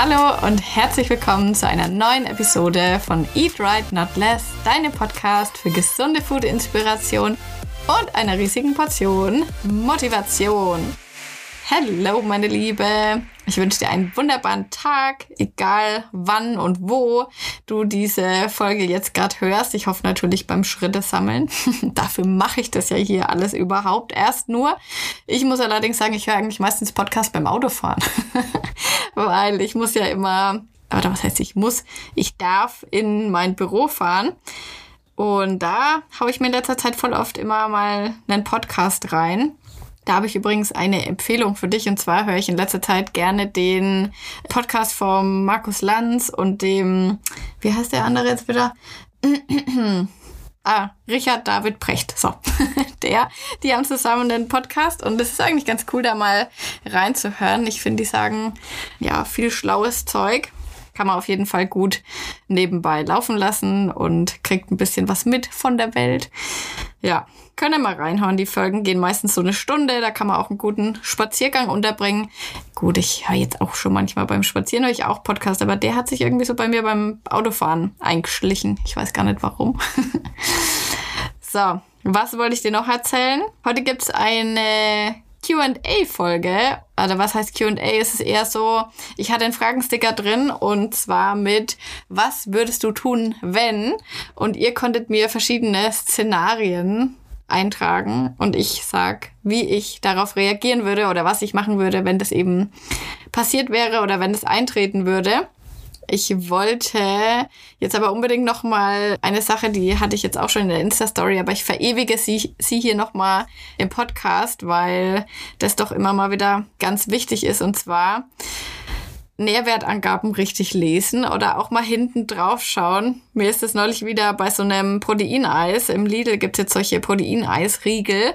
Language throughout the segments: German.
Hallo und herzlich willkommen zu einer neuen Episode von Eat Right Not Less, deinem Podcast für gesunde Food-Inspiration und einer riesigen Portion Motivation. Hallo, meine Liebe. Ich wünsche dir einen wunderbaren Tag, egal wann und wo du diese Folge jetzt gerade hörst. Ich hoffe natürlich beim Schritte sammeln. Dafür mache ich das ja hier alles überhaupt erst nur. Ich muss allerdings sagen, ich höre eigentlich meistens Podcast beim Autofahren, weil ich muss ja immer, oder was heißt ich muss, ich darf in mein Büro fahren. Und da habe ich mir in letzter Zeit voll oft immer mal einen Podcast rein. Da habe ich übrigens eine Empfehlung für dich. Und zwar höre ich in letzter Zeit gerne den Podcast vom Markus Lanz und dem, wie heißt der andere jetzt wieder? ah, Richard David Precht. So, der, die haben zusammen einen Podcast und es ist eigentlich ganz cool, da mal reinzuhören. Ich finde, die sagen ja viel schlaues Zeug kann man auf jeden Fall gut nebenbei laufen lassen und kriegt ein bisschen was mit von der Welt. Ja, könnt ihr mal reinhauen. Die Folgen gehen meistens so eine Stunde. Da kann man auch einen guten Spaziergang unterbringen. Gut, ich höre jetzt auch schon manchmal beim Spazieren ich auch Podcast, aber der hat sich irgendwie so bei mir beim Autofahren eingeschlichen. Ich weiß gar nicht warum. so, was wollte ich dir noch erzählen? Heute gibt's eine QA-Folge. Also was heißt QA? Es ist eher so, ich hatte einen Fragensticker drin und zwar mit, was würdest du tun, wenn? Und ihr konntet mir verschiedene Szenarien eintragen und ich sag, wie ich darauf reagieren würde oder was ich machen würde, wenn das eben passiert wäre oder wenn das eintreten würde. Ich wollte jetzt aber unbedingt noch mal eine Sache, die hatte ich jetzt auch schon in der Insta-Story, aber ich verewige sie, sie hier noch mal im Podcast, weil das doch immer mal wieder ganz wichtig ist. Und zwar Nährwertangaben richtig lesen oder auch mal hinten drauf schauen. Mir ist es neulich wieder bei so einem Proteineis. Im Lidl gibt es jetzt solche Proteineisriegel.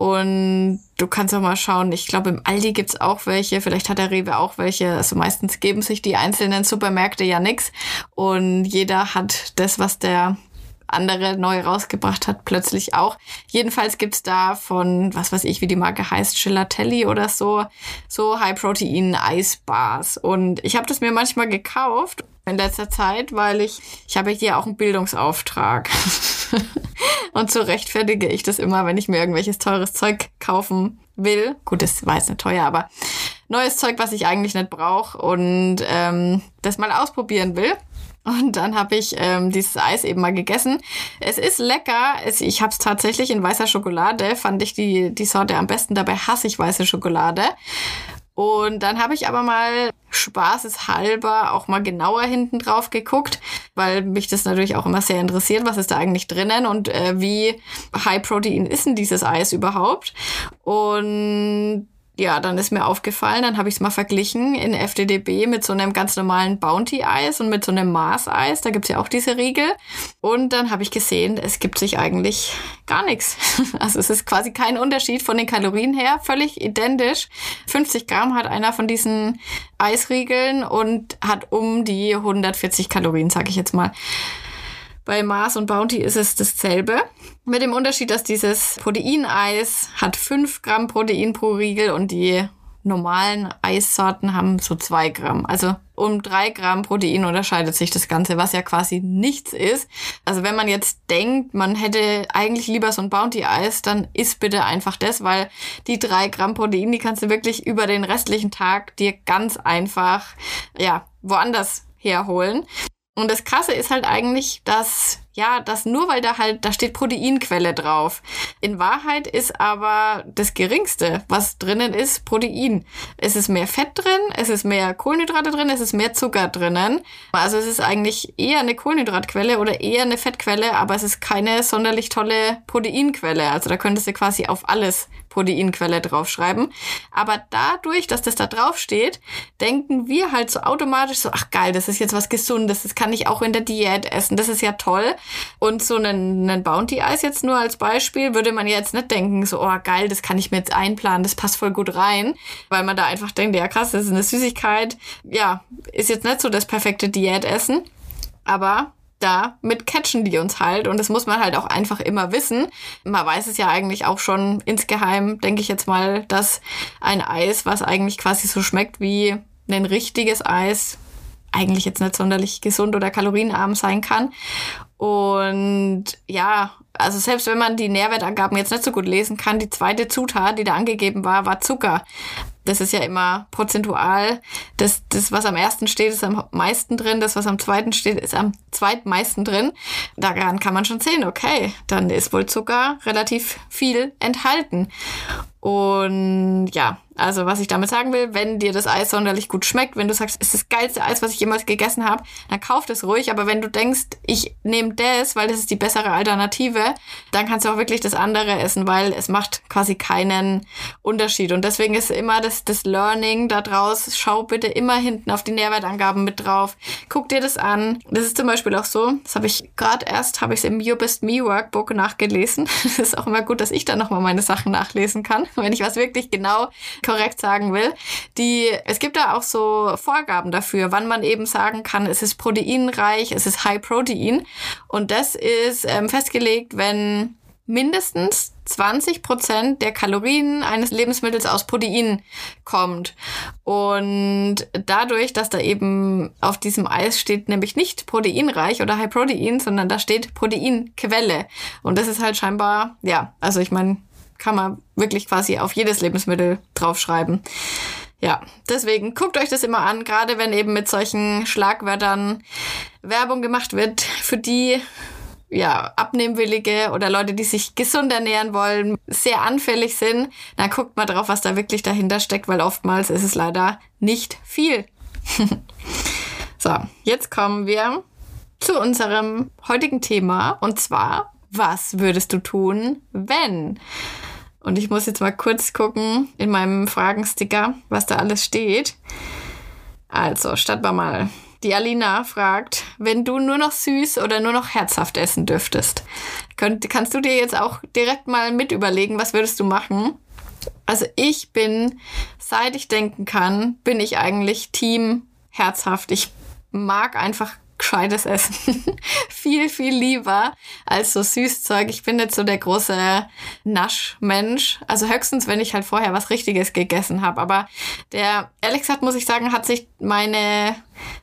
Und du kannst auch mal schauen, ich glaube im Aldi gibt's auch welche, vielleicht hat der Rewe auch welche. Also meistens geben sich die einzelnen Supermärkte ja nix. Und jeder hat das, was der andere neu rausgebracht hat, plötzlich auch. Jedenfalls gibt's da von, was weiß ich, wie die Marke heißt, Gelatelli oder so, so High-Protein-Eisbars. Und ich habe das mir manchmal gekauft in letzter Zeit, weil ich, ich habe hier auch einen Bildungsauftrag. und so rechtfertige ich das immer, wenn ich mir irgendwelches teures Zeug kaufen will. Gut, das war jetzt nicht teuer, aber neues Zeug, was ich eigentlich nicht brauche und ähm, das mal ausprobieren will. Und dann habe ich ähm, dieses Eis eben mal gegessen. Es ist lecker. Es, ich habe es tatsächlich in weißer Schokolade. Fand ich die, die Sorte am besten. Dabei hasse ich weiße Schokolade. Und dann habe ich aber mal spaßeshalber auch mal genauer hinten drauf geguckt, weil mich das natürlich auch immer sehr interessiert, was ist da eigentlich drinnen und äh, wie High Protein ist denn dieses Eis überhaupt. Und ja, dann ist mir aufgefallen, dann habe ich es mal verglichen in FDDB mit so einem ganz normalen Bounty-Eis und mit so einem Mars-Eis. Da gibt's ja auch diese Riegel. Und dann habe ich gesehen, es gibt sich eigentlich gar nichts. Also es ist quasi kein Unterschied von den Kalorien her, völlig identisch. 50 Gramm hat einer von diesen Eisriegeln und hat um die 140 Kalorien, sage ich jetzt mal. Bei Mars und Bounty ist es dasselbe. Mit dem Unterschied, dass dieses Proteineis hat 5 Gramm Protein pro Riegel und die normalen Eissorten haben so 2 Gramm. Also um 3 Gramm Protein unterscheidet sich das Ganze, was ja quasi nichts ist. Also wenn man jetzt denkt, man hätte eigentlich lieber so ein Bounty-Eis, dann isst bitte einfach das, weil die 3 Gramm Protein, die kannst du wirklich über den restlichen Tag dir ganz einfach, ja, woanders herholen. Und das Krasse ist halt eigentlich, dass, ja, dass nur weil da halt, da steht Proteinquelle drauf. In Wahrheit ist aber das Geringste, was drinnen ist, Protein. Es ist mehr Fett drin, es ist mehr Kohlenhydrate drin, es ist mehr Zucker drinnen. Also es ist eigentlich eher eine Kohlenhydratquelle oder eher eine Fettquelle, aber es ist keine sonderlich tolle Proteinquelle. Also da könntest du quasi auf alles Proteinquelle draufschreiben. Aber dadurch, dass das da drauf steht, denken wir halt so automatisch so, ach geil, das ist jetzt was Gesundes, das kann ich auch in der Diät essen, das ist ja toll. Und so einen, einen Bounty-Eis jetzt nur als Beispiel, würde man jetzt nicht denken, so, oh geil, das kann ich mir jetzt einplanen, das passt voll gut rein, weil man da einfach denkt, ja krass, das ist eine Süßigkeit, ja, ist jetzt nicht so das perfekte Diätessen. Aber da mit catchen die uns halt. Und das muss man halt auch einfach immer wissen. Man weiß es ja eigentlich auch schon insgeheim, denke ich jetzt mal, dass ein Eis, was eigentlich quasi so schmeckt wie ein richtiges Eis eigentlich jetzt nicht sonderlich gesund oder kalorienarm sein kann. Und ja, also selbst wenn man die Nährwertangaben jetzt nicht so gut lesen kann, die zweite Zutat, die da angegeben war, war Zucker das ist ja immer prozentual. Das, das, was am ersten steht, ist am meisten drin. Das, was am zweiten steht, ist am zweitmeisten drin. Daran kann man schon sehen, okay, dann ist wohl Zucker relativ viel enthalten. Und ja, also was ich damit sagen will, wenn dir das Eis sonderlich gut schmeckt, wenn du sagst, es ist das geilste Eis, was ich jemals gegessen habe, dann kauf das ruhig. Aber wenn du denkst, ich nehme das, weil das ist die bessere Alternative, dann kannst du auch wirklich das andere essen, weil es macht quasi keinen Unterschied. Und deswegen ist immer das, das Learning da draus, schau bitte immer hinten auf die Nährwertangaben mit drauf. Guck dir das an. Das ist zum Beispiel auch so, das habe ich gerade erst, habe ich es im You Best Me Workbook nachgelesen. Das ist auch immer gut, dass ich da nochmal meine Sachen nachlesen kann, wenn ich was wirklich genau korrekt sagen will. Die, es gibt da auch so Vorgaben dafür, wann man eben sagen kann, es ist proteinreich, es ist High Protein. Und das ist ähm, festgelegt, wenn mindestens 20 Prozent der Kalorien eines Lebensmittels aus Protein kommt. Und dadurch, dass da eben auf diesem Eis steht, nämlich nicht proteinreich oder High Protein, sondern da steht Proteinquelle. Und das ist halt scheinbar, ja, also ich meine, kann man wirklich quasi auf jedes Lebensmittel draufschreiben. Ja, deswegen guckt euch das immer an, gerade wenn eben mit solchen Schlagwörtern Werbung gemacht wird, für die ja, Abnehmwillige oder Leute, die sich gesund ernähren wollen, sehr anfällig sind, dann guckt mal drauf, was da wirklich dahinter steckt, weil oftmals ist es leider nicht viel. so, jetzt kommen wir zu unserem heutigen Thema und zwar, was würdest du tun, wenn? Und ich muss jetzt mal kurz gucken in meinem Fragensticker, was da alles steht. Also, starten wir mal. Die Alina fragt, wenn du nur noch süß oder nur noch herzhaft essen dürftest, könnt, kannst du dir jetzt auch direkt mal mit überlegen, was würdest du machen? Also ich bin, seit ich denken kann, bin ich eigentlich Team herzhaft. Ich mag einfach gescheites Essen. viel, viel lieber als so Süßzeug. Ich bin nicht so der große Naschmensch. Also höchstens, wenn ich halt vorher was Richtiges gegessen habe. Aber der, ehrlich gesagt, muss ich sagen, hat sich meine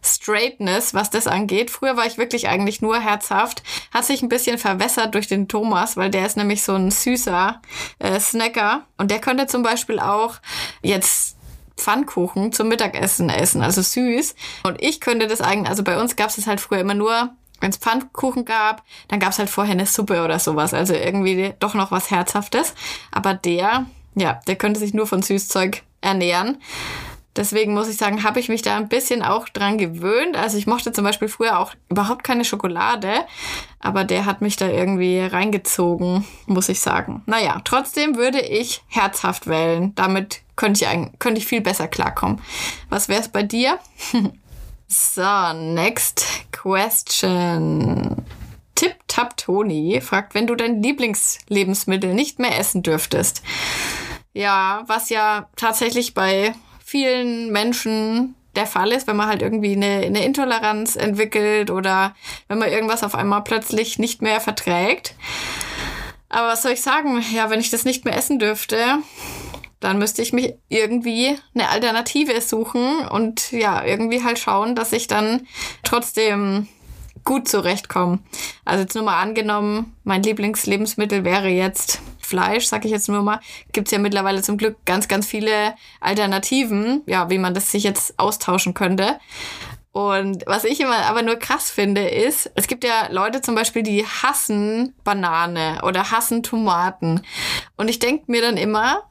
Straightness, was das angeht. Früher war ich wirklich eigentlich nur herzhaft. Hat sich ein bisschen verwässert durch den Thomas, weil der ist nämlich so ein süßer äh, Snacker. Und der könnte zum Beispiel auch jetzt Pfannkuchen zum Mittagessen essen, also süß. Und ich könnte das eigentlich, also bei uns gab es halt früher immer nur, wenn es Pfannkuchen gab, dann gab es halt vorher eine Suppe oder sowas. Also irgendwie doch noch was Herzhaftes. Aber der, ja, der könnte sich nur von Süßzeug ernähren. Deswegen muss ich sagen, habe ich mich da ein bisschen auch dran gewöhnt. Also ich mochte zum Beispiel früher auch überhaupt keine Schokolade, aber der hat mich da irgendwie reingezogen, muss ich sagen. Naja, trotzdem würde ich herzhaft wählen. Damit könnte ich, könnte ich viel besser klarkommen. Was wäre es bei dir? so, next question. Tip Tap Toni fragt, wenn du dein Lieblingslebensmittel nicht mehr essen dürftest. Ja, was ja tatsächlich bei vielen Menschen der Fall ist, wenn man halt irgendwie eine, eine Intoleranz entwickelt oder wenn man irgendwas auf einmal plötzlich nicht mehr verträgt. Aber was soll ich sagen? Ja, wenn ich das nicht mehr essen dürfte, dann müsste ich mich irgendwie eine Alternative suchen und ja, irgendwie halt schauen, dass ich dann trotzdem gut zurechtkomme. Also jetzt nur mal angenommen, mein Lieblingslebensmittel wäre jetzt Fleisch, sag ich jetzt nur mal, gibt's ja mittlerweile zum Glück ganz, ganz viele Alternativen, ja, wie man das sich jetzt austauschen könnte. Und was ich immer aber nur krass finde, ist, es gibt ja Leute zum Beispiel, die hassen Banane oder hassen Tomaten. Und ich denke mir dann immer,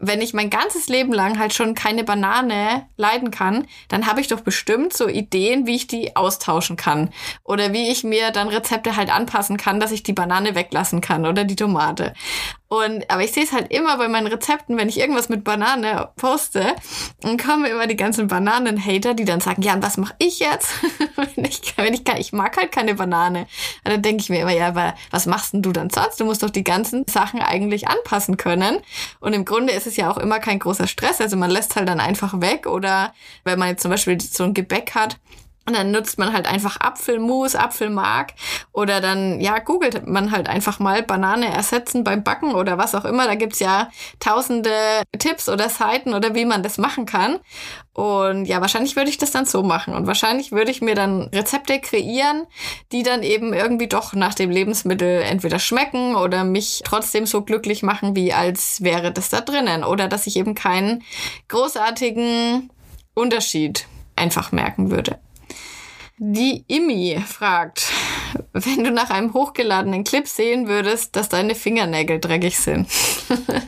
wenn ich mein ganzes Leben lang halt schon keine Banane leiden kann, dann habe ich doch bestimmt so Ideen, wie ich die austauschen kann. Oder wie ich mir dann Rezepte halt anpassen kann, dass ich die Banane weglassen kann oder die Tomate. Und, aber ich sehe es halt immer bei meinen Rezepten, wenn ich irgendwas mit Banane poste, dann kommen immer die ganzen Bananen-Hater, die dann sagen, ja, und was mache ich jetzt? wenn ich, wenn ich, kann, ich mag halt keine Banane. Und dann denke ich mir immer, ja, aber was machst denn du dann sonst? Du musst doch die ganzen Sachen eigentlich anpassen können. Und im Grunde ist es ja auch immer kein großer Stress. Also man lässt halt dann einfach weg. Oder wenn man jetzt zum Beispiel so ein Gebäck hat, Und dann nutzt man halt einfach Apfelmus, Apfelmark oder dann, ja, googelt man halt einfach mal Banane ersetzen beim Backen oder was auch immer. Da gibt's ja tausende Tipps oder Seiten oder wie man das machen kann. Und ja, wahrscheinlich würde ich das dann so machen. Und wahrscheinlich würde ich mir dann Rezepte kreieren, die dann eben irgendwie doch nach dem Lebensmittel entweder schmecken oder mich trotzdem so glücklich machen, wie als wäre das da drinnen. Oder dass ich eben keinen großartigen Unterschied einfach merken würde. Die Imi fragt, wenn du nach einem hochgeladenen Clip sehen würdest, dass deine Fingernägel dreckig sind.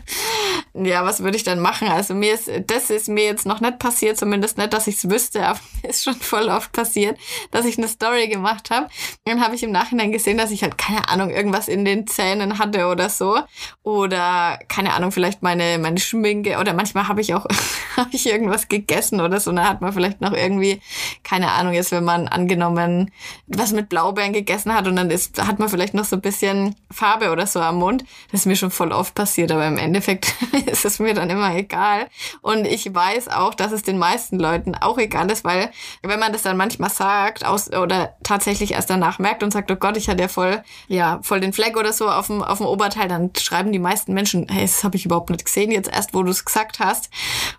ja, was würde ich dann machen? Also mir ist, das ist mir jetzt noch nicht passiert, zumindest nicht, dass ich es wüsste, aber mir ist schon voll oft passiert, dass ich eine Story gemacht habe. Dann habe ich im Nachhinein gesehen, dass ich halt, keine Ahnung, irgendwas in den Zähnen hatte oder so. Oder, keine Ahnung, vielleicht meine, meine Schminke oder manchmal habe ich auch, habe ich irgendwas gegessen oder so. Da hat man vielleicht noch irgendwie, keine Ahnung, jetzt wenn man angenommen was mit Blaubeeren gegessen hat und dann ist, hat man vielleicht noch so ein bisschen Farbe oder so am Mund. Das ist mir schon voll oft passiert, aber im Endeffekt ist es mir dann immer egal. Und ich weiß auch, dass es den meisten Leuten auch egal ist, weil wenn man das dann manchmal sagt aus, oder tatsächlich erst danach merkt und sagt, oh Gott, ich hatte ja voll, ja, voll den Fleck oder so auf dem, auf dem Oberteil, dann schreiben die meisten Menschen, hey, das habe ich überhaupt nicht gesehen, jetzt erst, wo du es gesagt hast.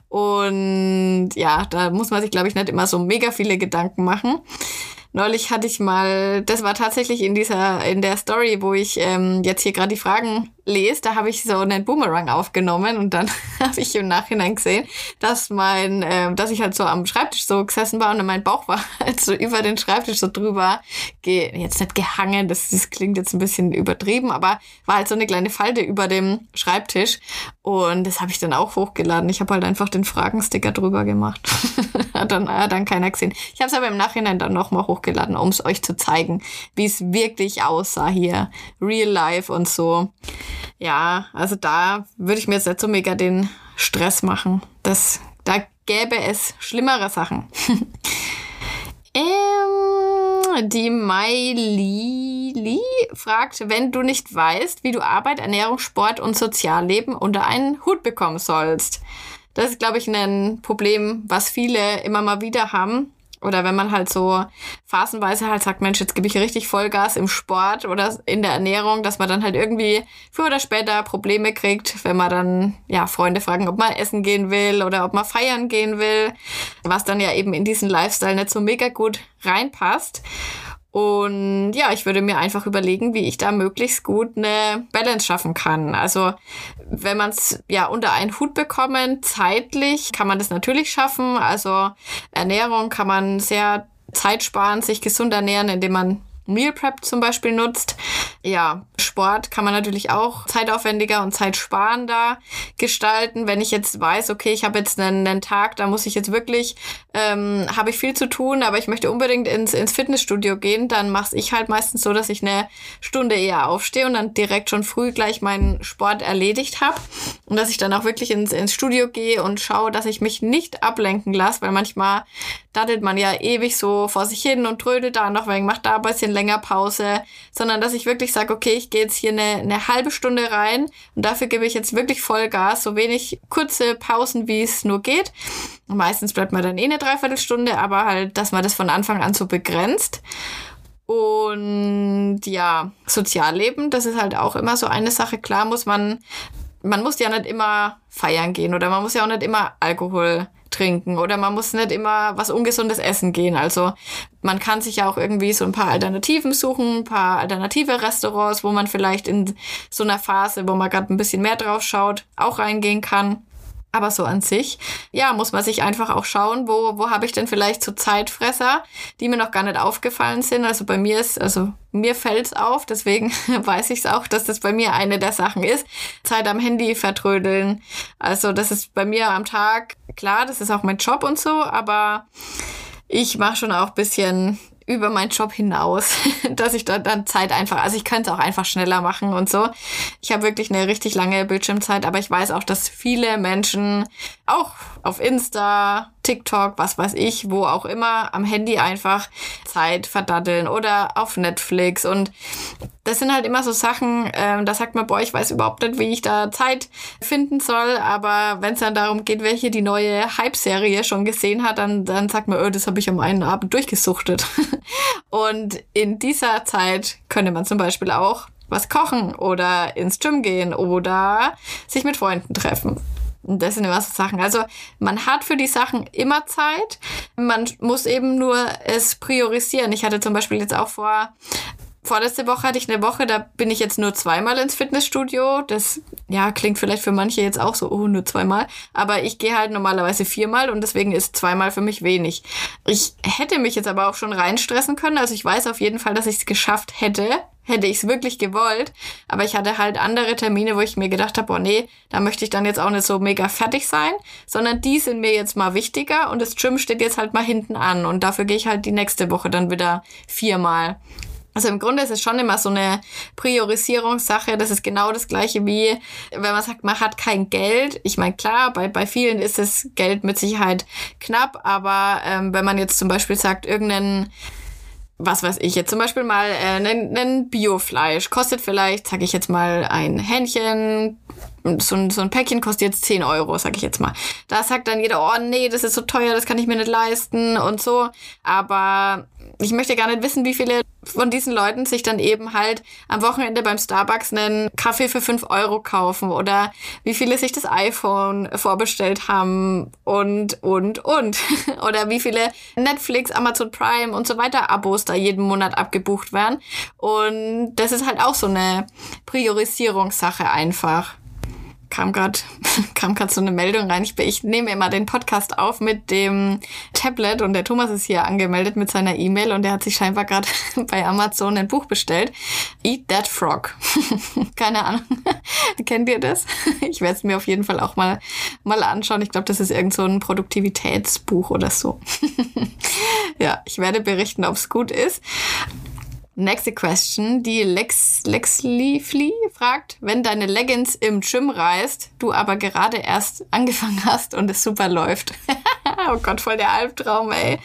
Und ja, da muss man sich, glaube ich, nicht immer so mega viele Gedanken machen. Neulich hatte ich mal, das war tatsächlich in dieser, in der Story, wo ich ähm, jetzt hier gerade die Fragen lese, da habe ich so einen Boomerang aufgenommen und dann habe ich im Nachhinein gesehen, dass mein, äh, dass ich halt so am Schreibtisch so gesessen war und mein Bauch war halt so über den Schreibtisch so drüber, ge jetzt nicht gehangen, das, das klingt jetzt ein bisschen übertrieben, aber war halt so eine kleine Falte über dem Schreibtisch und das habe ich dann auch hochgeladen. Ich habe halt einfach den Fragensticker drüber gemacht. hat dann hat dann keiner gesehen. Ich habe es aber im Nachhinein dann nochmal hochgeladen, um es euch zu zeigen, wie es wirklich aussah hier, real life und so. Ja, also da würde ich mir jetzt nicht so mega den Stress machen. Das, da gäbe es schlimmere Sachen. ähm, die Mailili fragt, wenn du nicht weißt, wie du Arbeit, Ernährung, Sport und Sozialleben unter einen Hut bekommen sollst. Das ist, glaube ich, ein Problem, was viele immer mal wieder haben oder wenn man halt so phasenweise halt sagt, Mensch, jetzt gebe ich richtig Vollgas im Sport oder in der Ernährung, dass man dann halt irgendwie früher oder später Probleme kriegt, wenn man dann, ja, Freunde fragen, ob man essen gehen will oder ob man feiern gehen will, was dann ja eben in diesen Lifestyle nicht so mega gut reinpasst. Und ja, ich würde mir einfach überlegen, wie ich da möglichst gut eine Balance schaffen kann. Also wenn man es ja unter einen Hut bekommen, zeitlich kann man das natürlich schaffen. Also Ernährung kann man sehr zeitsparend sich gesund ernähren, indem man Meal Prep zum Beispiel nutzt. Ja, Sport kann man natürlich auch zeitaufwendiger und zeitsparender gestalten. Wenn ich jetzt weiß, okay, ich habe jetzt einen, einen, Tag, da muss ich jetzt wirklich, ähm, habe ich viel zu tun, aber ich möchte unbedingt ins, ins Fitnessstudio gehen, dann mache ich halt meistens so, dass ich eine Stunde eher aufstehe und dann direkt schon früh gleich meinen Sport erledigt habe und dass ich dann auch wirklich ins, ins Studio gehe und schaue, dass ich mich nicht ablenken lasse, weil manchmal daddelt man ja ewig so vor sich hin und trödelt da noch, weil ich mache da ein bisschen länger Pause, sondern dass ich wirklich sage, okay, ich gehe jetzt hier eine, eine halbe Stunde rein und dafür gebe ich jetzt wirklich Vollgas, so wenig kurze Pausen, wie es nur geht. Meistens bleibt man dann eh eine Dreiviertelstunde, aber halt, dass man das von Anfang an so begrenzt. Und ja, Sozialleben, das ist halt auch immer so eine Sache. Klar muss man, man muss ja nicht immer feiern gehen oder man muss ja auch nicht immer Alkohol trinken oder man muss nicht immer was Ungesundes essen gehen. Also man kann sich ja auch irgendwie so ein paar Alternativen suchen, ein paar alternative Restaurants, wo man vielleicht in so einer Phase, wo man gerade ein bisschen mehr drauf schaut, auch reingehen kann. Aber so an sich, ja, muss man sich einfach auch schauen, wo, wo habe ich denn vielleicht so Zeitfresser, die mir noch gar nicht aufgefallen sind. Also bei mir ist, also mir fällt's auf, deswegen weiß ich es auch, dass das bei mir eine der Sachen ist. Zeit am Handy vertrödeln. Also das ist bei mir am Tag, klar, das ist auch mein Job und so, aber ich mache schon auch bisschen über meinen Job hinaus, dass ich da dann Zeit einfach, also ich könnte es auch einfach schneller machen und so. Ich habe wirklich eine richtig lange Bildschirmzeit, aber ich weiß auch, dass viele Menschen auch auf Insta, TikTok, was weiß ich, wo auch immer, am Handy einfach Zeit verdaddeln oder auf Netflix. Und das sind halt immer so Sachen, ähm, da sagt man, boah, ich weiß überhaupt nicht, wie ich da Zeit finden soll. Aber wenn es dann darum geht, welche die neue Hype-Serie schon gesehen hat, dann, dann sagt man, oh, das habe ich am einen Abend durchgesuchtet. Und in dieser Zeit könnte man zum Beispiel auch was kochen oder ins Gym gehen oder sich mit Freunden treffen. Und das sind immer so Sachen. Also man hat für die Sachen immer Zeit. Man muss eben nur es priorisieren. Ich hatte zum Beispiel jetzt auch vor vorletzte Woche hatte ich eine Woche, da bin ich jetzt nur zweimal ins Fitnessstudio. Das ja klingt vielleicht für manche jetzt auch so, oh, nur zweimal. Aber ich gehe halt normalerweise viermal und deswegen ist zweimal für mich wenig. Ich hätte mich jetzt aber auch schon reinstressen können. Also ich weiß auf jeden Fall, dass ich es geschafft hätte, hätte ich es wirklich gewollt. Aber ich hatte halt andere Termine, wo ich mir gedacht habe, oh nee, da möchte ich dann jetzt auch nicht so mega fertig sein, sondern die sind mir jetzt mal wichtiger und das Gym steht jetzt halt mal hinten an und dafür gehe ich halt die nächste Woche dann wieder viermal. Also im Grunde ist es schon immer so eine Priorisierungssache. Das ist genau das gleiche wie, wenn man sagt, man hat kein Geld. Ich meine, klar, bei, bei vielen ist das Geld mit Sicherheit knapp, aber ähm, wenn man jetzt zum Beispiel sagt, irgendeinen was weiß ich, jetzt zum Beispiel mal äh, ein, ein Biofleisch kostet vielleicht, sag ich jetzt mal, ein Hähnchen, so ein, so ein Päckchen kostet jetzt 10 Euro, sag ich jetzt mal. Da sagt dann jeder, oh nee, das ist so teuer, das kann ich mir nicht leisten und so. Aber ich möchte gar nicht wissen, wie viele von diesen Leuten sich dann eben halt am Wochenende beim Starbucks einen Kaffee für 5 Euro kaufen oder wie viele sich das iPhone vorbestellt haben und, und, und. oder wie viele Netflix, Amazon Prime und so weiter Abos da jeden Monat abgebucht werden. Und das ist halt auch so eine Priorisierungssache einfach kam gerade kam gerade so eine Meldung rein. Ich, ich nehme immer den Podcast auf mit dem Tablet und der Thomas ist hier angemeldet mit seiner E-Mail und der hat sich scheinbar gerade bei Amazon ein Buch bestellt. Eat That Frog. Keine Ahnung. Kennt ihr das? Ich werde es mir auf jeden Fall auch mal mal anschauen. Ich glaube, das ist irgend so ein Produktivitätsbuch oder so. ja, ich werde berichten, ob es gut ist. Nächste Question. Die Lex, Lex Leafly fragt, wenn deine Leggings im Gym reißt, du aber gerade erst angefangen hast und es super läuft. oh Gott, voll der Albtraum, ey.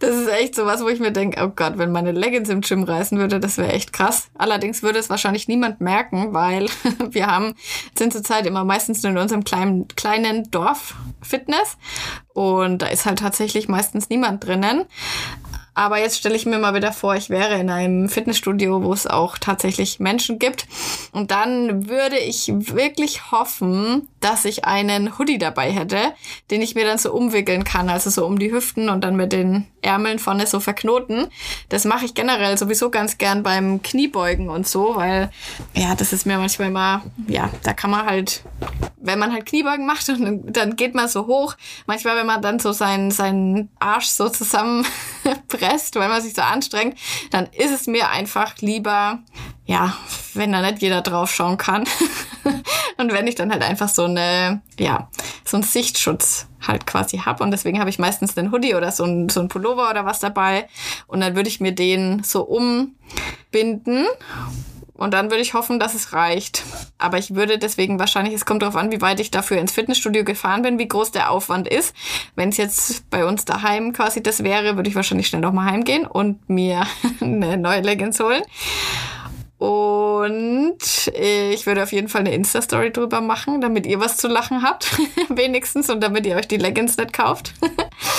Das ist echt so was, wo ich mir denke, oh Gott, wenn meine Leggings im Gym reißen würde, das wäre echt krass. Allerdings würde es wahrscheinlich niemand merken, weil wir haben, sind zurzeit immer meistens nur in unserem kleinen, kleinen Dorf Fitness und da ist halt tatsächlich meistens niemand drinnen. Aber jetzt stelle ich mir mal wieder vor, ich wäre in einem Fitnessstudio, wo es auch tatsächlich Menschen gibt. Und dann würde ich wirklich hoffen, dass ich einen Hoodie dabei hätte, den ich mir dann so umwickeln kann, also so um die Hüften und dann mit den Ärmeln vorne so verknoten. Das mache ich generell sowieso ganz gern beim Kniebeugen und so, weil ja, das ist mir manchmal immer, ja, da kann man halt, wenn man halt Kniebeugen macht dann geht man so hoch, manchmal wenn man dann so seinen, seinen Arsch so zusammenpresst, weil man sich so anstrengt, dann ist es mir einfach lieber, ja, wenn da nicht jeder drauf schauen kann. und wenn ich dann halt einfach so eine, ja, so einen Sichtschutz halt quasi hab. Und deswegen habe ich meistens einen Hoodie oder so ein, so ein Pullover oder was dabei. Und dann würde ich mir den so umbinden und dann würde ich hoffen, dass es reicht. Aber ich würde deswegen wahrscheinlich, es kommt darauf an, wie weit ich dafür ins Fitnessstudio gefahren bin, wie groß der Aufwand ist. Wenn es jetzt bei uns daheim quasi das wäre, würde ich wahrscheinlich schnell nochmal heimgehen und mir eine neue Leggings holen. Und ich würde auf jeden Fall eine Insta-Story drüber machen, damit ihr was zu lachen habt. Wenigstens und damit ihr euch die Leggings nicht kauft.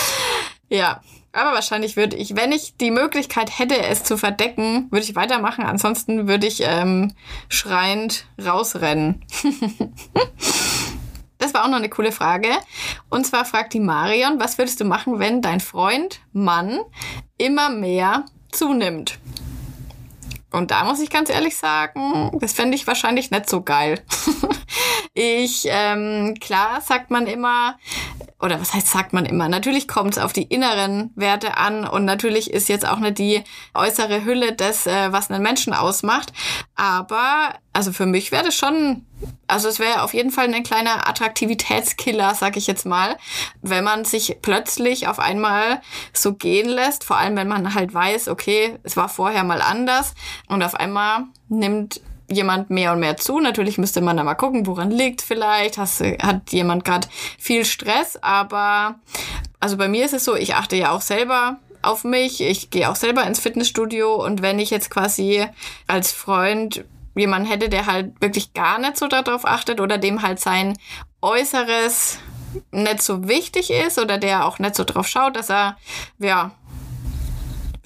ja, aber wahrscheinlich würde ich, wenn ich die Möglichkeit hätte, es zu verdecken, würde ich weitermachen. Ansonsten würde ich ähm, schreiend rausrennen. das war auch noch eine coole Frage. Und zwar fragt die Marion, was würdest du machen, wenn dein Freund, Mann, immer mehr zunimmt? Und da muss ich ganz ehrlich sagen, das fände ich wahrscheinlich nicht so geil. ich, ähm, klar sagt man immer, oder was heißt sagt man immer? Natürlich kommt es auf die inneren Werte an und natürlich ist jetzt auch nicht die äußere Hülle das, äh, was einen Menschen ausmacht. Aber also für mich wäre das schon, also es wäre auf jeden Fall ein kleiner Attraktivitätskiller, sag ich jetzt mal, wenn man sich plötzlich auf einmal so gehen lässt, vor allem wenn man halt weiß, okay, es war vorher mal anders und auf einmal nimmt jemand mehr und mehr zu. Natürlich müsste man da mal gucken, woran liegt vielleicht. Hast, hat jemand gerade viel Stress, aber also bei mir ist es so, ich achte ja auch selber auf mich. Ich gehe auch selber ins Fitnessstudio und wenn ich jetzt quasi als Freund jemanden hätte, der halt wirklich gar nicht so darauf achtet oder dem halt sein Äußeres nicht so wichtig ist oder der auch nicht so drauf schaut, dass er, ja,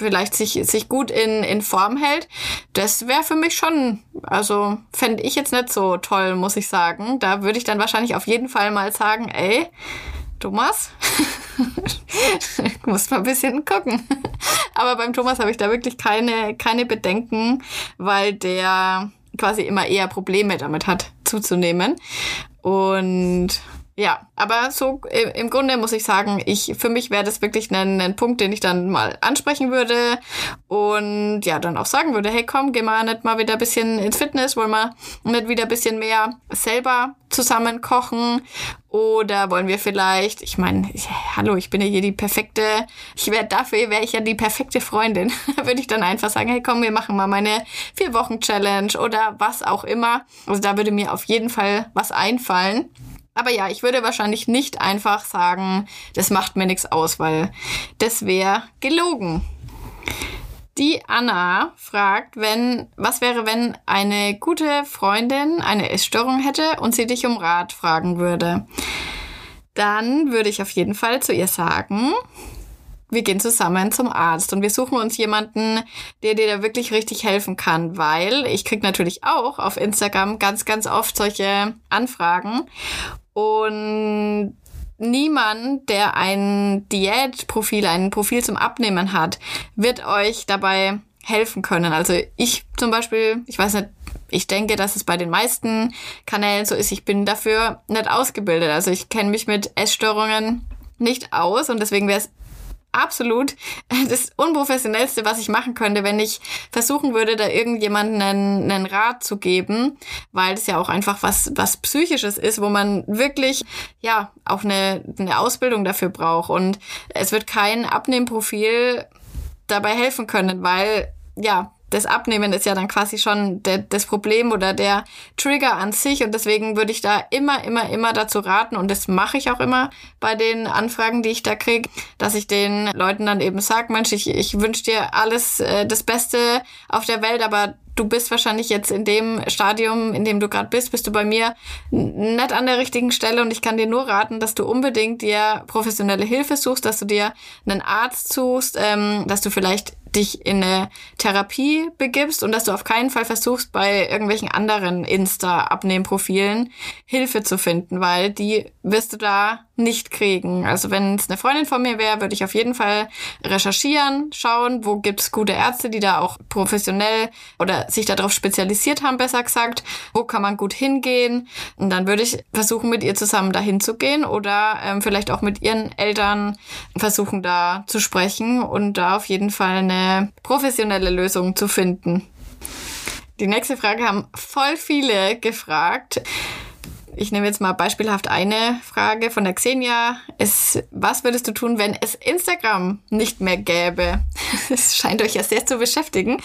vielleicht sich, sich gut in, in Form hält, das wäre für mich schon, also fände ich jetzt nicht so toll, muss ich sagen. Da würde ich dann wahrscheinlich auf jeden Fall mal sagen, ey, Thomas, muss mal ein bisschen gucken. Aber beim Thomas habe ich da wirklich keine, keine Bedenken, weil der quasi immer eher Probleme damit hat, zuzunehmen. Und ja, aber so im Grunde muss ich sagen, ich für mich wäre das wirklich ein, ein Punkt, den ich dann mal ansprechen würde und ja, dann auch sagen würde, hey komm, geh mal nicht mal wieder ein bisschen ins Fitness, wollen wir nicht wieder ein bisschen mehr selber zusammen kochen oder wollen wir vielleicht, ich meine, hallo, ich bin ja hier die perfekte, ich wäre dafür wäre ich ja die perfekte Freundin. würde ich dann einfach sagen, hey komm, wir machen mal meine vier Wochen Challenge oder was auch immer. Also da würde mir auf jeden Fall was einfallen. Aber ja, ich würde wahrscheinlich nicht einfach sagen, das macht mir nichts aus, weil das wäre gelogen. Die Anna fragt, wenn, was wäre, wenn eine gute Freundin eine Essstörung hätte und sie dich um Rat fragen würde? Dann würde ich auf jeden Fall zu ihr sagen, wir gehen zusammen zum Arzt und wir suchen uns jemanden, der dir da wirklich richtig helfen kann, weil ich krieg natürlich auch auf Instagram ganz, ganz oft solche Anfragen und niemand, der ein Diätprofil, ein Profil zum Abnehmen hat, wird euch dabei helfen können. Also ich zum Beispiel, ich weiß nicht, ich denke, dass es bei den meisten Kanälen so ist, ich bin dafür nicht ausgebildet. Also ich kenne mich mit Essstörungen nicht aus und deswegen wäre es absolut das Unprofessionellste, was ich machen könnte, wenn ich versuchen würde, da irgendjemanden einen, einen Rat zu geben, weil es ja auch einfach was, was Psychisches ist, wo man wirklich, ja, auch eine, eine Ausbildung dafür braucht. Und es wird kein Abnehmprofil dabei helfen können, weil, ja, das Abnehmen ist ja dann quasi schon de, das Problem oder der Trigger an sich. Und deswegen würde ich da immer, immer, immer dazu raten, und das mache ich auch immer bei den Anfragen, die ich da kriege, dass ich den Leuten dann eben sage, Mensch, ich, ich wünsche dir alles äh, das Beste auf der Welt, aber du bist wahrscheinlich jetzt in dem Stadium, in dem du gerade bist, bist du bei mir nicht an der richtigen Stelle und ich kann dir nur raten, dass du unbedingt dir professionelle Hilfe suchst, dass du dir einen Arzt suchst, ähm, dass du vielleicht dich in eine Therapie begibst und dass du auf keinen Fall versuchst, bei irgendwelchen anderen Insta-Abnehmprofilen Hilfe zu finden, weil die wirst du da nicht kriegen. Also wenn es eine Freundin von mir wäre, würde ich auf jeden Fall recherchieren, schauen, wo gibt es gute Ärzte, die da auch professionell oder sich darauf spezialisiert haben, besser gesagt, wo kann man gut hingehen. Und dann würde ich versuchen, mit ihr zusammen dahin zu gehen oder ähm, vielleicht auch mit ihren Eltern versuchen, da zu sprechen und da auf jeden Fall eine professionelle Lösung zu finden. Die nächste Frage haben voll viele gefragt. Ich nehme jetzt mal beispielhaft eine Frage von der Xenia. Es, was würdest du tun, wenn es Instagram nicht mehr gäbe? Es scheint euch ja sehr zu beschäftigen.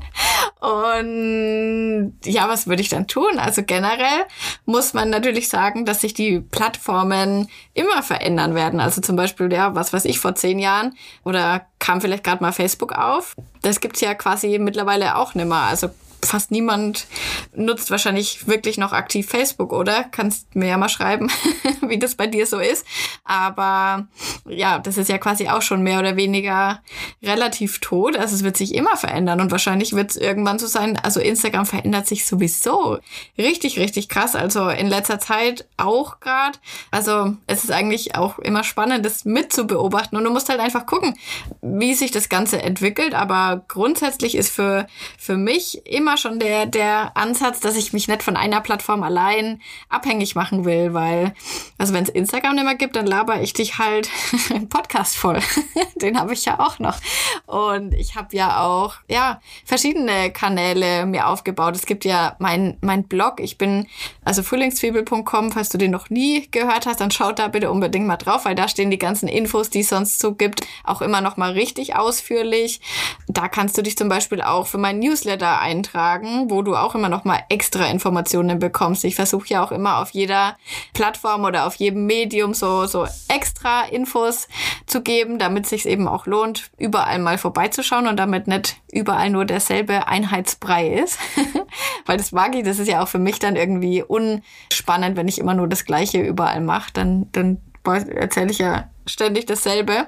Und ja, was würde ich dann tun? Also generell muss man natürlich sagen, dass sich die Plattformen immer verändern werden. Also zum Beispiel, ja, was weiß ich, vor zehn Jahren oder kam vielleicht gerade mal Facebook auf. Das gibt's ja quasi mittlerweile auch nimmer. Also fast niemand nutzt wahrscheinlich wirklich noch aktiv Facebook, oder? Kannst mir ja mal schreiben, wie das bei dir so ist. Aber ja, das ist ja quasi auch schon mehr oder weniger relativ tot. Also es wird sich immer verändern und wahrscheinlich wird es irgendwann so sein. Also Instagram verändert sich sowieso richtig, richtig krass. Also in letzter Zeit auch gerade. Also es ist eigentlich auch immer spannend, das mitzubeobachten. Und du musst halt einfach gucken, wie sich das Ganze entwickelt. Aber grundsätzlich ist für, für mich immer immer schon der, der Ansatz, dass ich mich nicht von einer Plattform allein abhängig machen will, weil, also wenn es Instagram nicht mehr gibt, dann laber ich dich halt einen Podcast voll. Den habe ich ja auch noch. Und ich habe ja auch, ja, verschiedene Kanäle mir aufgebaut. Es gibt ja mein, mein Blog. Ich bin, also frühlingszwiebel.com, falls du den noch nie gehört hast, dann schaut da bitte unbedingt mal drauf, weil da stehen die ganzen Infos, die es sonst so gibt, auch immer noch mal richtig ausführlich. Da kannst du dich zum Beispiel auch für mein Newsletter eintragen eintragen, wo du auch immer noch mal extra Informationen bekommst. Ich versuche ja auch immer auf jeder Plattform oder auf jedem Medium so, so extra Infos Infos zu geben, damit sich eben auch lohnt, überall mal vorbeizuschauen und damit nicht überall nur derselbe Einheitsbrei ist. Weil das mag ich, das ist ja auch für mich dann irgendwie unspannend, wenn ich immer nur das Gleiche überall mache. Dann, dann erzähle ich ja ständig dasselbe.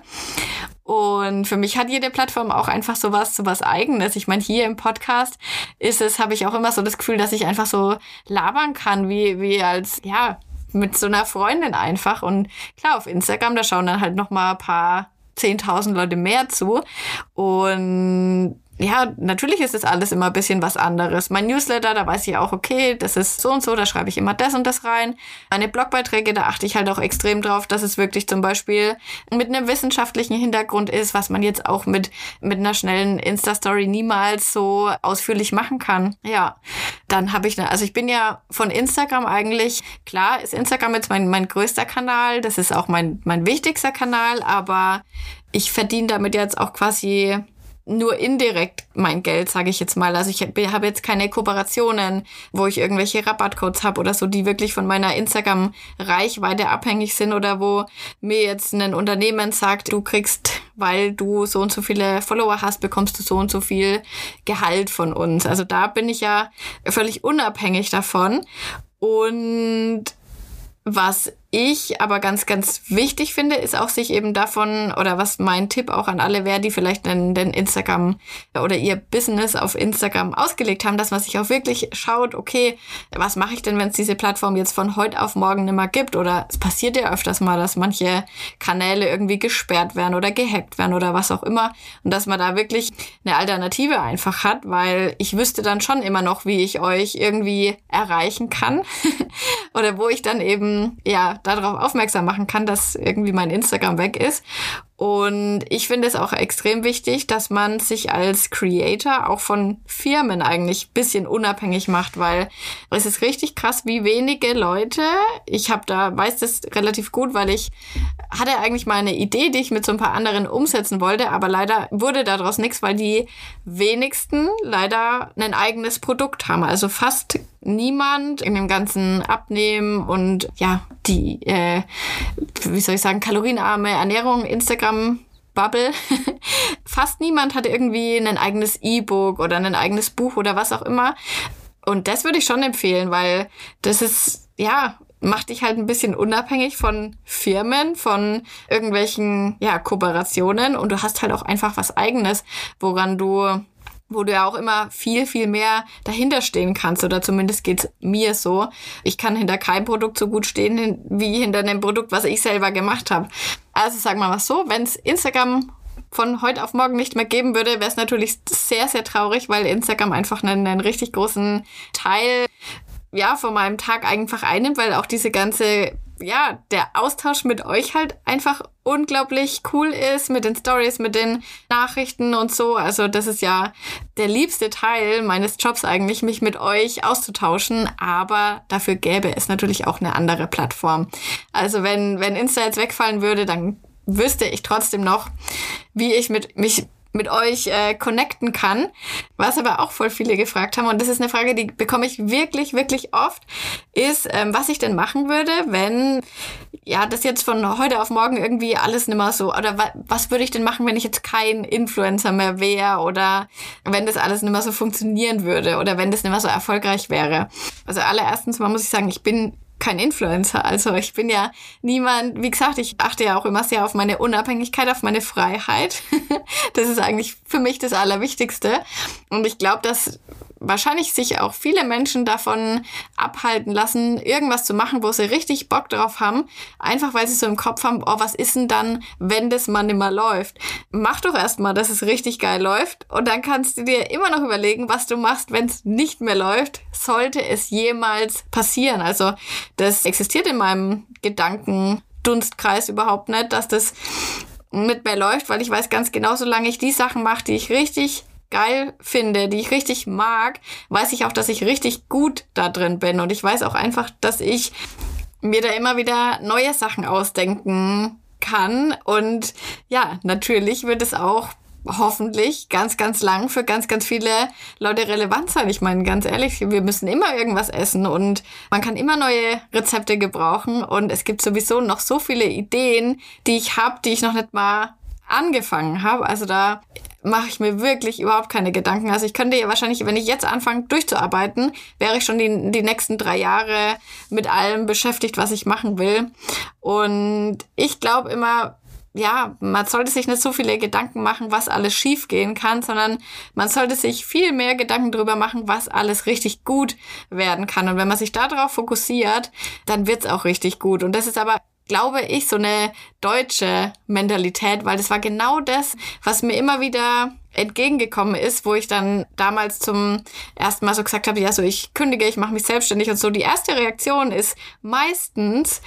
Und für mich hat jede Plattform auch einfach sowas, sowas eigenes. Ich meine, hier im Podcast ist es, habe ich auch immer so das Gefühl, dass ich einfach so labern kann, wie, wie als, ja, mit so einer Freundin einfach. Und klar, auf Instagram, da schauen dann halt noch mal ein paar 10.000 Leute mehr zu. Und ja, natürlich ist es alles immer ein bisschen was anderes. Mein Newsletter, da weiß ich auch, okay, das ist so und so, da schreibe ich immer das und das rein. Meine Blogbeiträge, da achte ich halt auch extrem drauf, dass es wirklich zum Beispiel mit einem wissenschaftlichen Hintergrund ist, was man jetzt auch mit, mit einer schnellen Insta-Story niemals so ausführlich machen kann. Ja, dann habe ich, eine, also ich bin ja von Instagram eigentlich, klar ist Instagram jetzt mein, mein größter Kanal, das ist auch mein, mein wichtigster Kanal, aber ich verdiene damit jetzt auch quasi nur indirekt mein Geld, sage ich jetzt mal. Also ich habe jetzt keine Kooperationen, wo ich irgendwelche Rabattcodes habe oder so, die wirklich von meiner Instagram-Reichweite abhängig sind oder wo mir jetzt ein Unternehmen sagt, du kriegst, weil du so und so viele Follower hast, bekommst du so und so viel Gehalt von uns. Also da bin ich ja völlig unabhängig davon. Und was ich aber ganz, ganz wichtig finde, ist auch sich eben davon, oder was mein Tipp auch an alle wäre, die vielleicht den, den Instagram oder ihr Business auf Instagram ausgelegt haben, dass man sich auch wirklich schaut, okay, was mache ich denn, wenn es diese Plattform jetzt von heute auf morgen nicht mehr gibt? Oder es passiert ja öfters mal, dass manche Kanäle irgendwie gesperrt werden oder gehackt werden oder was auch immer. Und dass man da wirklich eine Alternative einfach hat, weil ich wüsste dann schon immer noch, wie ich euch irgendwie erreichen kann. oder wo ich dann eben, ja, darauf aufmerksam machen kann, dass irgendwie mein Instagram weg ist. Und ich finde es auch extrem wichtig, dass man sich als Creator auch von Firmen eigentlich bisschen unabhängig macht, weil es ist richtig krass, wie wenige Leute, ich habe da, weiß das relativ gut, weil ich hatte eigentlich mal eine Idee, die ich mit so ein paar anderen umsetzen wollte, aber leider wurde daraus nichts, weil die wenigsten leider ein eigenes Produkt haben. Also fast niemand in dem ganzen Abnehmen und ja, die, äh, wie soll ich sagen, kalorienarme Ernährung, Instagram Bubble. Fast niemand hatte irgendwie ein eigenes E-Book oder ein eigenes Buch oder was auch immer. Und das würde ich schon empfehlen, weil das ist, ja, macht dich halt ein bisschen unabhängig von Firmen, von irgendwelchen, ja, Kooperationen und du hast halt auch einfach was eigenes, woran du wo du ja auch immer viel, viel mehr dahinter stehen kannst. Oder zumindest geht's mir so. Ich kann hinter keinem Produkt so gut stehen wie hinter einem Produkt, was ich selber gemacht habe. Also sag mal was so, wenn's Instagram von heute auf morgen nicht mehr geben würde, wäre es natürlich sehr, sehr traurig, weil Instagram einfach einen, einen richtig großen Teil ja, von meinem Tag einfach einnimmt, weil auch diese ganze ja, der Austausch mit euch halt einfach unglaublich cool ist mit den Stories, mit den Nachrichten und so. Also das ist ja der liebste Teil meines Jobs eigentlich, mich mit euch auszutauschen. Aber dafür gäbe es natürlich auch eine andere Plattform. Also wenn, wenn Insta jetzt wegfallen würde, dann wüsste ich trotzdem noch, wie ich mit mich mit euch äh, connecten kann. Was aber auch voll viele gefragt haben, und das ist eine Frage, die bekomme ich wirklich, wirklich oft, ist, ähm, was ich denn machen würde, wenn ja das jetzt von heute auf morgen irgendwie alles nimmer so, oder wa was würde ich denn machen, wenn ich jetzt kein Influencer mehr wäre, oder wenn das alles nimmer so funktionieren würde, oder wenn das nimmer so erfolgreich wäre. Also allererstens mal muss ich sagen, ich bin kein Influencer. Also ich bin ja niemand, wie gesagt, ich achte ja auch immer sehr auf meine Unabhängigkeit, auf meine Freiheit. das ist eigentlich für mich das Allerwichtigste. Und ich glaube, dass wahrscheinlich sich auch viele Menschen davon abhalten lassen, irgendwas zu machen, wo sie richtig Bock drauf haben, einfach weil sie so im Kopf haben, oh, was ist denn dann, wenn das mal nicht mehr läuft? Mach doch erstmal, dass es richtig geil läuft und dann kannst du dir immer noch überlegen, was du machst, wenn es nicht mehr läuft, sollte es jemals passieren. Also das existiert in meinem Gedankendunstkreis überhaupt nicht, dass das mit mir läuft, weil ich weiß ganz genau, solange ich die Sachen mache, die ich richtig geil finde, die ich richtig mag, weiß ich auch, dass ich richtig gut da drin bin. Und ich weiß auch einfach, dass ich mir da immer wieder neue Sachen ausdenken kann. Und ja, natürlich wird es auch hoffentlich ganz, ganz lang für ganz, ganz viele Leute relevant sein. Ich meine, ganz ehrlich, wir müssen immer irgendwas essen und man kann immer neue Rezepte gebrauchen und es gibt sowieso noch so viele Ideen, die ich habe, die ich noch nicht mal angefangen habe. Also da mache ich mir wirklich überhaupt keine Gedanken. Also ich könnte ja wahrscheinlich, wenn ich jetzt anfange durchzuarbeiten, wäre ich schon die, die nächsten drei Jahre mit allem beschäftigt, was ich machen will. Und ich glaube immer, ja, man sollte sich nicht so viele Gedanken machen, was alles schief gehen kann, sondern man sollte sich viel mehr Gedanken darüber machen, was alles richtig gut werden kann. Und wenn man sich darauf fokussiert, dann wird's auch richtig gut. Und das ist aber glaube ich, so eine deutsche Mentalität, weil das war genau das, was mir immer wieder entgegengekommen ist, wo ich dann damals zum ersten Mal so gesagt habe, ja, so ich kündige, ich mache mich selbstständig und so. Die erste Reaktion ist meistens,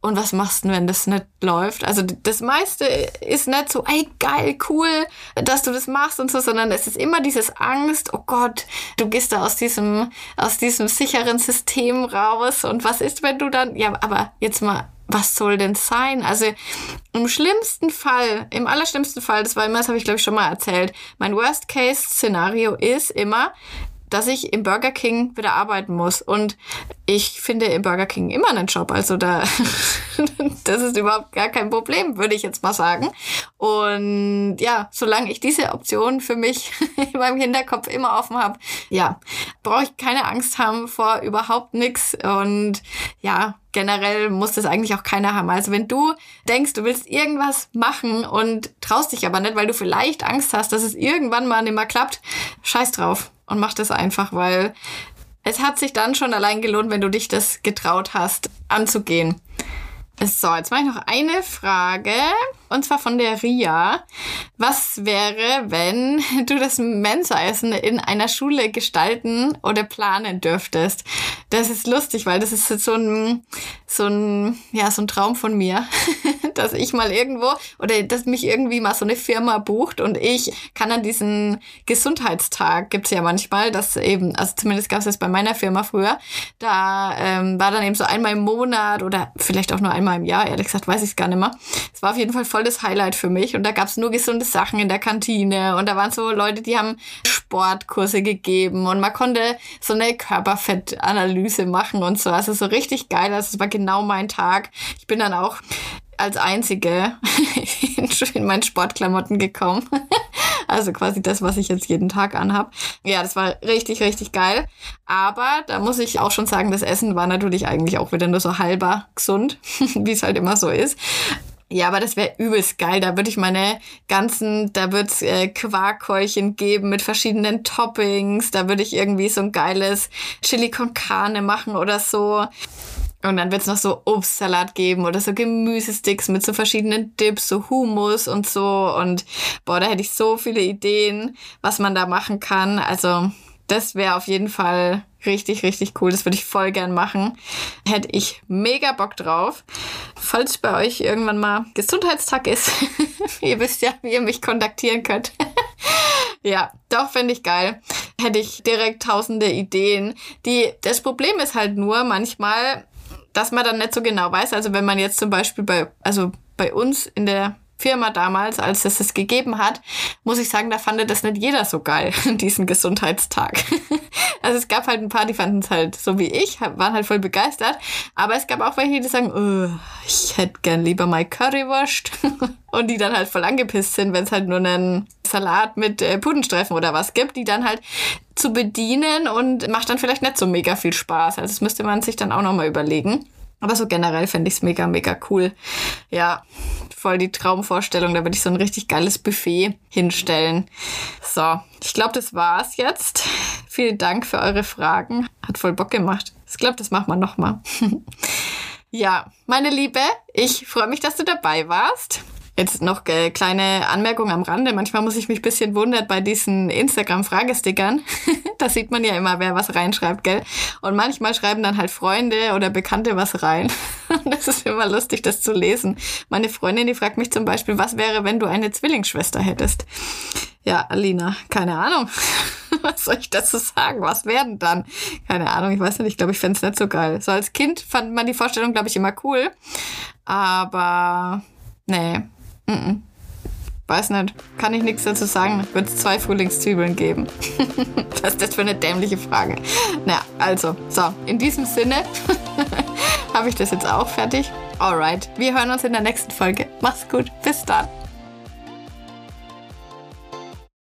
und was machst du, wenn das nicht läuft? Also das meiste ist nicht so, ey, geil, cool, dass du das machst und so, sondern es ist immer dieses Angst, oh Gott, du gehst da aus diesem, aus diesem sicheren System raus und was ist, wenn du dann, ja, aber jetzt mal was soll denn sein? Also im schlimmsten Fall, im allerschlimmsten Fall, das war immer, das habe ich glaube ich schon mal erzählt, mein Worst-Case-Szenario ist immer, dass ich im Burger King wieder arbeiten muss. Und ich finde im Burger King immer einen Job. Also da, das ist überhaupt gar kein Problem, würde ich jetzt mal sagen. Und ja, solange ich diese Option für mich in meinem Hinterkopf immer offen habe, ja, brauche ich keine Angst haben vor überhaupt nichts. Und ja, generell muss das eigentlich auch keiner haben. Also wenn du denkst, du willst irgendwas machen und traust dich aber nicht, weil du vielleicht Angst hast, dass es irgendwann mal nicht mehr klappt, scheiß drauf und mach das einfach, weil es hat sich dann schon allein gelohnt, wenn du dich das getraut hast, anzugehen. So, jetzt mache ich noch eine Frage. Und zwar von der Ria. Was wäre, wenn du das Mensa-Essen in einer Schule gestalten oder planen dürftest? Das ist lustig, weil das ist so ein, so ein, ja, so ein Traum von mir, dass ich mal irgendwo oder dass mich irgendwie mal so eine Firma bucht und ich kann an diesen Gesundheitstag, gibt's ja manchmal, dass eben, also zumindest gab's das bei meiner Firma früher, da ähm, war dann eben so einmal im Monat oder vielleicht auch nur einmal im Jahr, ehrlich gesagt, weiß ich es gar nicht mehr. Es war auf jeden Fall voll das Highlight für mich. Und da gab es nur gesunde Sachen in der Kantine. Und da waren so Leute, die haben Sportkurse gegeben. Und man konnte so eine Körperfettanalyse machen und so. Also so richtig geil. Also es war genau mein Tag. Ich bin dann auch als einzige in meinen Sportklamotten gekommen. Also quasi das, was ich jetzt jeden Tag anhab. Ja, das war richtig, richtig geil. Aber da muss ich auch schon sagen, das Essen war natürlich eigentlich auch wieder nur so halber gesund, wie es halt immer so ist. Ja, aber das wäre übelst geil. Da würde ich meine ganzen, da wird's äh, Quarkkeulchen geben mit verschiedenen Toppings. Da würde ich irgendwie so ein geiles Chili con Carne machen oder so. Und dann wird's noch so Obstsalat geben oder so Gemüsesticks mit so verschiedenen Dips, so Hummus und so. Und boah, da hätte ich so viele Ideen, was man da machen kann. Also das wäre auf jeden Fall richtig, richtig cool. Das würde ich voll gern machen. Hätte ich mega Bock drauf. Falls bei euch irgendwann mal Gesundheitstag ist, ihr wisst ja, wie ihr mich kontaktieren könnt. ja, doch, fände ich geil. Hätte ich direkt tausende Ideen. Die, das Problem ist halt nur manchmal, dass man dann nicht so genau weiß. Also wenn man jetzt zum Beispiel bei, also bei uns in der Firma damals, als es es gegeben hat, muss ich sagen, da fand das nicht jeder so geil, diesen Gesundheitstag. Also es gab halt ein paar, die fanden es halt so wie ich, waren halt voll begeistert. Aber es gab auch welche, die sagen, oh, ich hätte gern lieber mal Currywurst. Und die dann halt voll angepisst sind, wenn es halt nur einen Salat mit äh, Pudenstreifen oder was gibt, die dann halt zu bedienen und macht dann vielleicht nicht so mega viel Spaß. Also das müsste man sich dann auch nochmal überlegen. Aber so generell fände ich es mega, mega cool. Ja, voll die Traumvorstellung. Da würde ich so ein richtig geiles Buffet hinstellen. So, ich glaube, das war's jetzt. Vielen Dank für eure Fragen. Hat voll Bock gemacht. Ich glaube, das machen wir nochmal. ja, meine Liebe, ich freue mich, dass du dabei warst. Jetzt noch äh, kleine Anmerkung am Rande. Manchmal muss ich mich bisschen wundern bei diesen Instagram-Fragestickern. da sieht man ja immer, wer was reinschreibt, gell? Und manchmal schreiben dann halt Freunde oder Bekannte was rein. das ist immer lustig, das zu lesen. Meine Freundin, die fragt mich zum Beispiel, was wäre, wenn du eine Zwillingsschwester hättest? Ja, Alina, keine Ahnung. was soll ich dazu sagen? Was werden dann? Keine Ahnung, ich weiß nicht. Ich glaube, ich fände es nicht so geil. So als Kind fand man die Vorstellung, glaube ich, immer cool. Aber nee, Mm -mm. weiß nicht, kann ich nichts dazu sagen. Wird es zwei Frühlingszwiebeln geben? Was ist das für eine dämliche Frage? Na, also, so, in diesem Sinne habe ich das jetzt auch fertig. Alright, wir hören uns in der nächsten Folge. Mach's gut, bis dann.